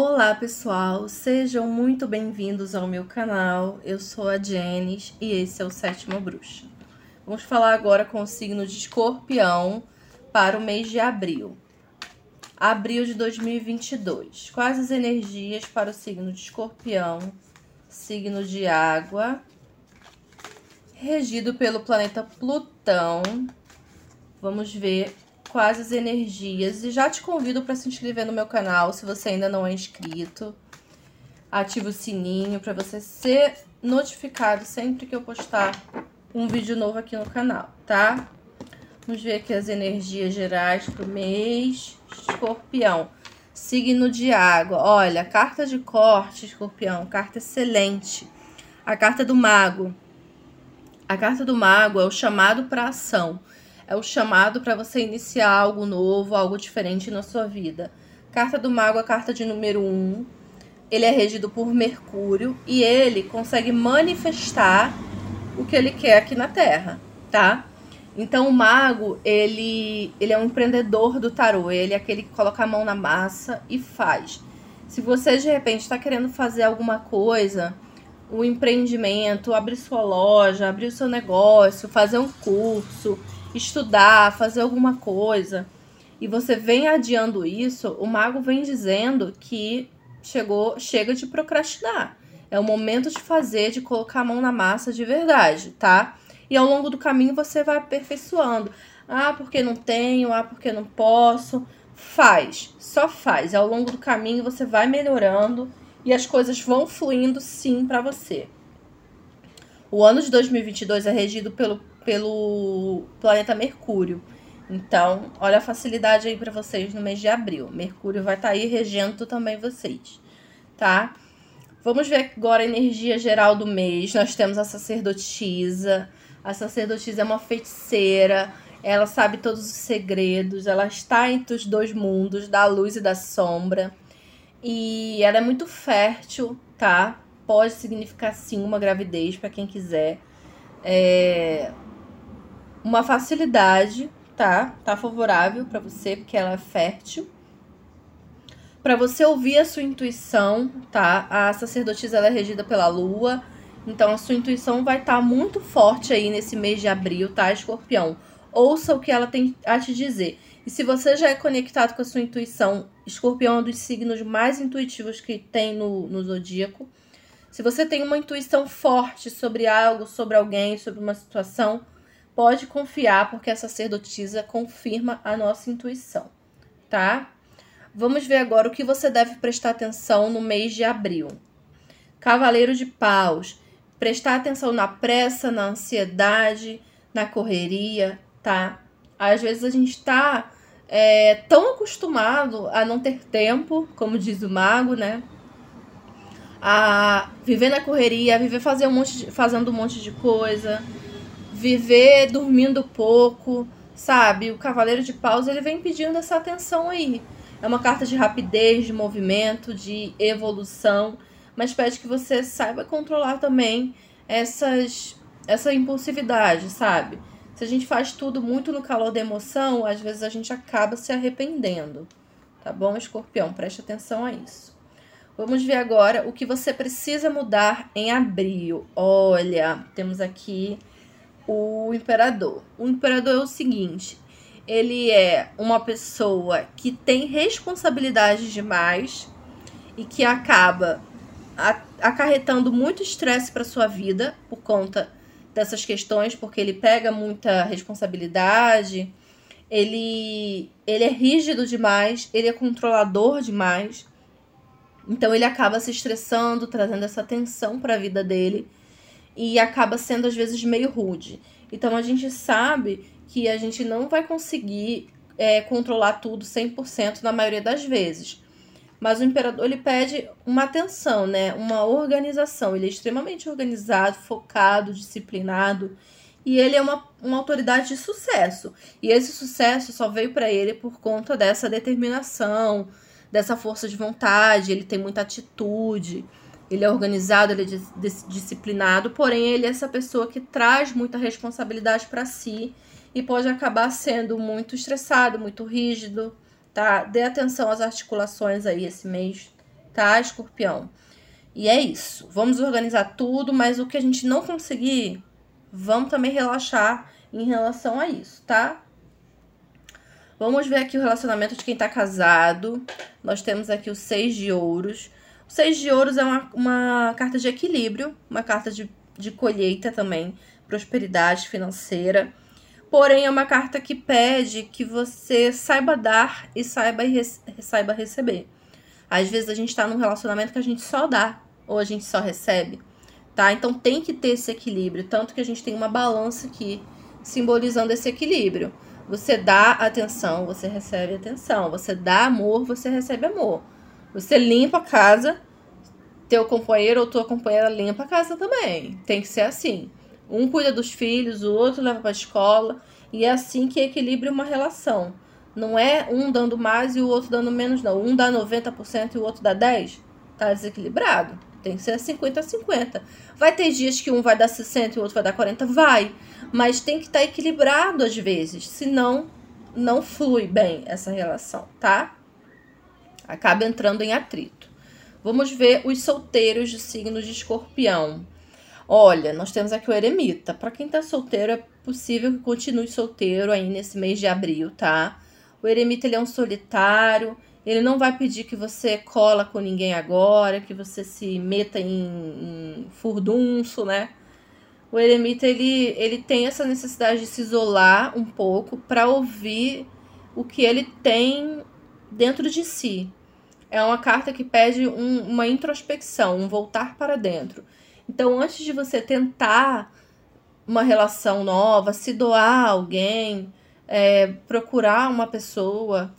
Olá pessoal, sejam muito bem-vindos ao meu canal. Eu sou a Jenis e esse é o Sétimo Bruxa. Vamos falar agora com o signo de Escorpião para o mês de abril. Abril de 2022. Quais as energias para o signo de Escorpião, signo de água, regido pelo planeta Plutão. Vamos ver quais as energias. E já te convido para se inscrever no meu canal, se você ainda não é inscrito. Ativa o sininho para você ser notificado sempre que eu postar um vídeo novo aqui no canal, tá? Vamos ver aqui as energias gerais para o mês. Escorpião, signo de água. Olha, carta de corte, escorpião, carta excelente. A carta do mago. A carta do mago é o chamado para ação é o chamado para você iniciar algo novo, algo diferente na sua vida. Carta do Mago, a carta de número 1. Um, ele é regido por Mercúrio e ele consegue manifestar o que ele quer aqui na Terra, tá? Então o mago, ele, ele é um empreendedor do tarô, ele é aquele que coloca a mão na massa e faz. Se você de repente está querendo fazer alguma coisa, um empreendimento, abrir sua loja, abrir o seu negócio, fazer um curso, estudar, fazer alguma coisa, e você vem adiando isso, o mago vem dizendo que chegou, chega de procrastinar. É o momento de fazer, de colocar a mão na massa de verdade, tá? E ao longo do caminho você vai aperfeiçoando. Ah, porque não tenho, ah, porque não posso. Faz, só faz. Ao longo do caminho você vai melhorando e as coisas vão fluindo sim para você. O ano de 2022 é regido pelo pelo planeta Mercúrio. Então, olha a facilidade aí para vocês no mês de abril. Mercúrio vai estar tá aí regendo também vocês, tá? Vamos ver agora a energia geral do mês. Nós temos a sacerdotisa. A sacerdotisa é uma feiticeira. Ela sabe todos os segredos. Ela está entre os dois mundos, da luz e da sombra. E ela é muito fértil, tá? Pode significar sim uma gravidez para quem quiser. É, uma facilidade, tá? Tá favorável para você, porque ela é fértil. Para você ouvir a sua intuição, tá? A sacerdotisa ela é regida pela lua, então a sua intuição vai estar tá muito forte aí nesse mês de abril, tá, escorpião? Ouça o que ela tem a te dizer. E se você já é conectado com a sua intuição, escorpião é um dos signos mais intuitivos que tem no, no zodíaco. Se você tem uma intuição forte sobre algo, sobre alguém, sobre uma situação, pode confiar, porque a sacerdotisa confirma a nossa intuição, tá? Vamos ver agora o que você deve prestar atenção no mês de abril. Cavaleiro de Paus, prestar atenção na pressa, na ansiedade, na correria, tá? Às vezes a gente tá é, tão acostumado a não ter tempo, como diz o mago, né? A viver na correria, a viver fazer um monte de, fazendo um monte de coisa, viver dormindo pouco, sabe? O Cavaleiro de Paus ele vem pedindo essa atenção aí. É uma carta de rapidez, de movimento, de evolução, mas pede que você saiba controlar também essas essa impulsividade, sabe? Se a gente faz tudo muito no calor da emoção, às vezes a gente acaba se arrependendo. Tá bom, escorpião? Preste atenção a isso. Vamos ver agora o que você precisa mudar em abril. Olha, temos aqui o imperador. O imperador é o seguinte: ele é uma pessoa que tem responsabilidade demais e que acaba acarretando muito estresse para sua vida por conta dessas questões, porque ele pega muita responsabilidade, ele, ele é rígido demais, ele é controlador demais. Então ele acaba se estressando, trazendo essa tensão para a vida dele e acaba sendo às vezes meio rude. Então a gente sabe que a gente não vai conseguir é, controlar tudo 100% na maioria das vezes. Mas o imperador ele pede uma atenção, né? Uma organização. Ele é extremamente organizado, focado, disciplinado. E ele é uma, uma autoridade de sucesso. E esse sucesso só veio para ele por conta dessa determinação, dessa força de vontade. Ele tem muita atitude. Ele é organizado, ele é disciplinado, porém ele é essa pessoa que traz muita responsabilidade para si e pode acabar sendo muito estressado, muito rígido, tá? Dê atenção às articulações aí esse mês, tá, escorpião? E é isso. Vamos organizar tudo, mas o que a gente não conseguir, vamos também relaxar em relação a isso, tá? Vamos ver aqui o relacionamento de quem tá casado. Nós temos aqui o seis de ouros. O seis de ouros é uma, uma carta de equilíbrio, uma carta de, de colheita também, prosperidade financeira. Porém, é uma carta que pede que você saiba dar e saiba, saiba receber. Às vezes a gente tá num relacionamento que a gente só dá ou a gente só recebe, tá? Então tem que ter esse equilíbrio. Tanto que a gente tem uma balança aqui simbolizando esse equilíbrio. Você dá atenção, você recebe atenção. Você dá amor, você recebe amor. Você limpa a casa, teu companheiro ou tua companheira limpa a casa também. Tem que ser assim. Um cuida dos filhos, o outro leva para a escola. E é assim que equilibra uma relação. Não é um dando mais e o outro dando menos, não. Um dá 90% e o outro dá 10%. Tá desequilibrado. Tem que ser 50 a 50. Vai ter dias que um vai dar 60 e o outro vai dar 40? Vai. Mas tem que estar tá equilibrado às vezes. Senão, não flui bem essa relação, tá? Acaba entrando em atrito. Vamos ver os solteiros de signo de escorpião. Olha, nós temos aqui o eremita. Para quem tá solteiro, é possível que continue solteiro aí nesse mês de abril, tá? O eremita ele é um solitário, ele não vai pedir que você cola com ninguém agora, que você se meta em, em furdunço, né? O eremita ele, ele tem essa necessidade de se isolar um pouco para ouvir o que ele tem dentro de si. É uma carta que pede um, uma introspecção, um voltar para dentro. Então, antes de você tentar uma relação nova, se doar a alguém, é, procurar uma pessoa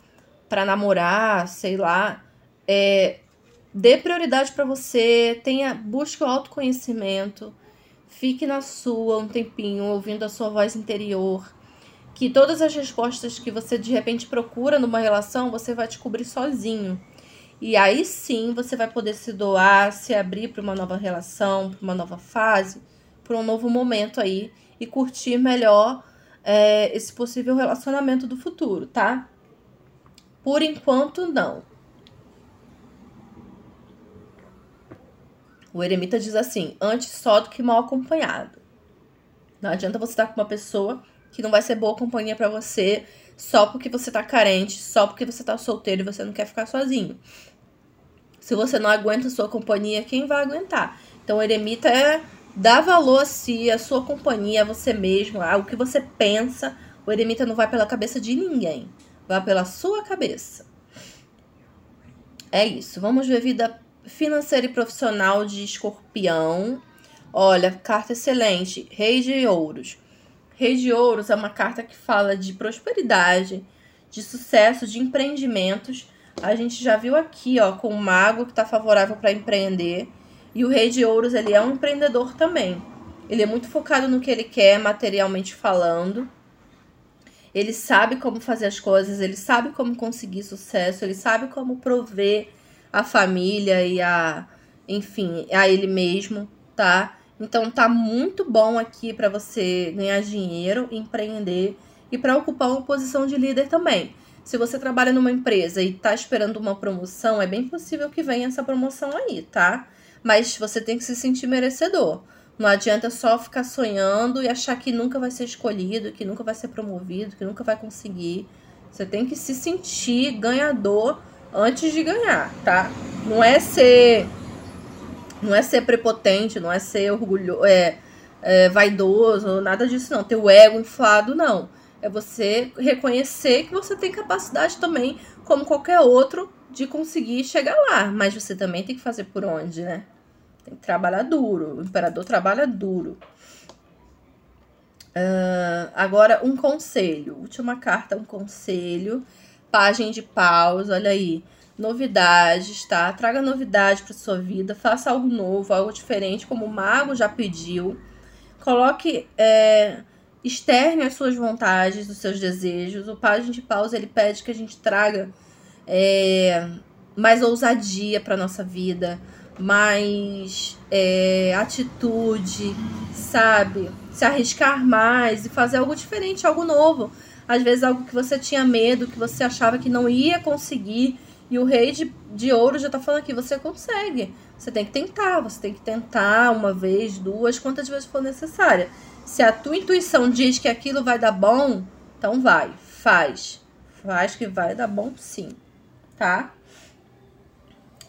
para namorar, sei lá, é, dê prioridade para você, tenha, busque o autoconhecimento, fique na sua um tempinho, ouvindo a sua voz interior, que todas as respostas que você de repente procura numa relação, você vai descobrir sozinho. E aí sim você vai poder se doar, se abrir para uma nova relação, para uma nova fase, para um novo momento aí e curtir melhor é, esse possível relacionamento do futuro, tá? Por enquanto, não. O eremita diz assim: antes só do que mal acompanhado. Não adianta você estar com uma pessoa que não vai ser boa companhia para você só porque você tá carente, só porque você tá solteiro e você não quer ficar sozinho. Se você não aguenta a sua companhia, quem vai aguentar? Então, o eremita é dar valor a si, a sua companhia, a você mesmo, ao que você pensa. O eremita não vai pela cabeça de ninguém, vai pela sua cabeça. É isso. Vamos ver vida financeira e profissional de escorpião. Olha, carta excelente. Rei de Ouros. Rei de Ouros é uma carta que fala de prosperidade, de sucesso, de empreendimentos a gente já viu aqui, ó, com o mago que está favorável para empreender. E o rei de ouros, ele é um empreendedor também. Ele é muito focado no que ele quer, materialmente falando. Ele sabe como fazer as coisas, ele sabe como conseguir sucesso, ele sabe como prover a família e a, enfim, a ele mesmo, tá? Então tá muito bom aqui para você ganhar dinheiro, empreender e para ocupar uma posição de líder também. Se você trabalha numa empresa e está esperando uma promoção, é bem possível que venha essa promoção aí, tá? Mas você tem que se sentir merecedor. Não adianta só ficar sonhando e achar que nunca vai ser escolhido, que nunca vai ser promovido, que nunca vai conseguir. Você tem que se sentir ganhador antes de ganhar, tá? Não é ser não é ser prepotente, não é ser orgulhoso, é, é vaidoso, nada disso não. Ter o ego inflado, não. É você reconhecer que você tem capacidade também, como qualquer outro, de conseguir chegar lá. Mas você também tem que fazer por onde, né? Tem que trabalhar duro. O imperador trabalha duro. Uh, agora, um conselho. Última carta, um conselho. Página de paus, olha aí. Novidades, tá? Traga novidade para sua vida. Faça algo novo, algo diferente, como o mago já pediu. Coloque é, externe as suas vontades, os seus desejos. O Página de Pausa ele pede que a gente traga é, mais ousadia para nossa vida, mais é, atitude, sabe? Se arriscar mais e fazer algo diferente, algo novo. Às vezes algo que você tinha medo, que você achava que não ia conseguir E o rei de, de ouro já tá falando aqui, você consegue. Você tem que tentar, você tem que tentar uma vez, duas, quantas vezes for necessária. Se a tua intuição diz que aquilo vai dar bom, então vai, faz. Faz que vai dar bom sim, tá?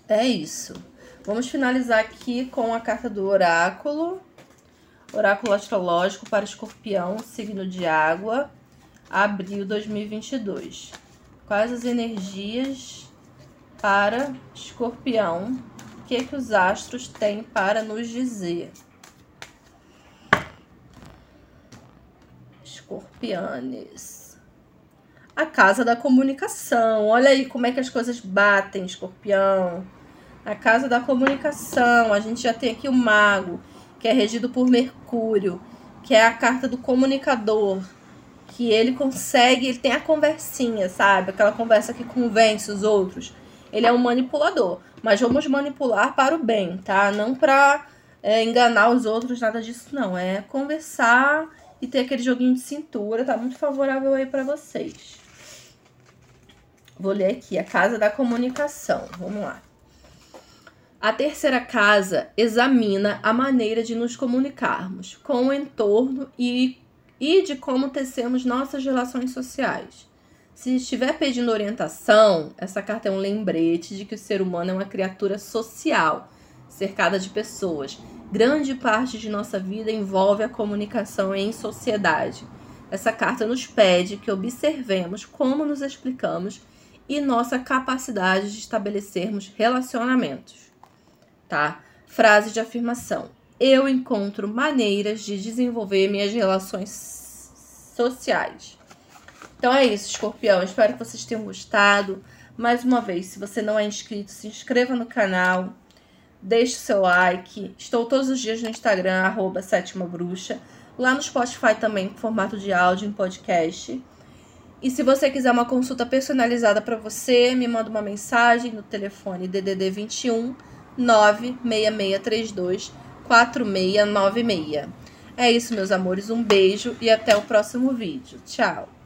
É isso. Vamos finalizar aqui com a carta do oráculo. Oráculo astrológico para escorpião, signo de água, abril 2022. Quais as energias para escorpião? O que, que os astros têm para nos dizer? Escorpianes. A casa da comunicação. Olha aí como é que as coisas batem, escorpião. A casa da comunicação. A gente já tem aqui o mago, que é regido por Mercúrio, que é a carta do comunicador. Que ele consegue, ele tem a conversinha, sabe? Aquela conversa que convence os outros. Ele é um manipulador. Mas vamos manipular para o bem, tá? Não para é, enganar os outros, nada disso, não. É conversar e ter aquele joguinho de cintura, tá muito favorável aí para vocês. Vou ler aqui, a casa da comunicação. Vamos lá. A terceira casa examina a maneira de nos comunicarmos com o entorno e, e de como tecemos nossas relações sociais. Se estiver pedindo orientação, essa carta é um lembrete de que o ser humano é uma criatura social, cercada de pessoas grande parte de nossa vida envolve a comunicação em sociedade. Essa carta nos pede que observemos como nos explicamos e nossa capacidade de estabelecermos relacionamentos. Tá? Frase de afirmação: Eu encontro maneiras de desenvolver minhas relações sociais. Então é isso, escorpião. Espero que vocês tenham gostado. Mais uma vez, se você não é inscrito, se inscreva no canal deixe seu like. Estou todos os dias no Instagram, arroba Sétima Bruxa. Lá no Spotify também, em formato de áudio, em podcast. E se você quiser uma consulta personalizada para você, me manda uma mensagem no telefone DDD 21 96632 4696. É isso, meus amores. Um beijo e até o próximo vídeo. Tchau!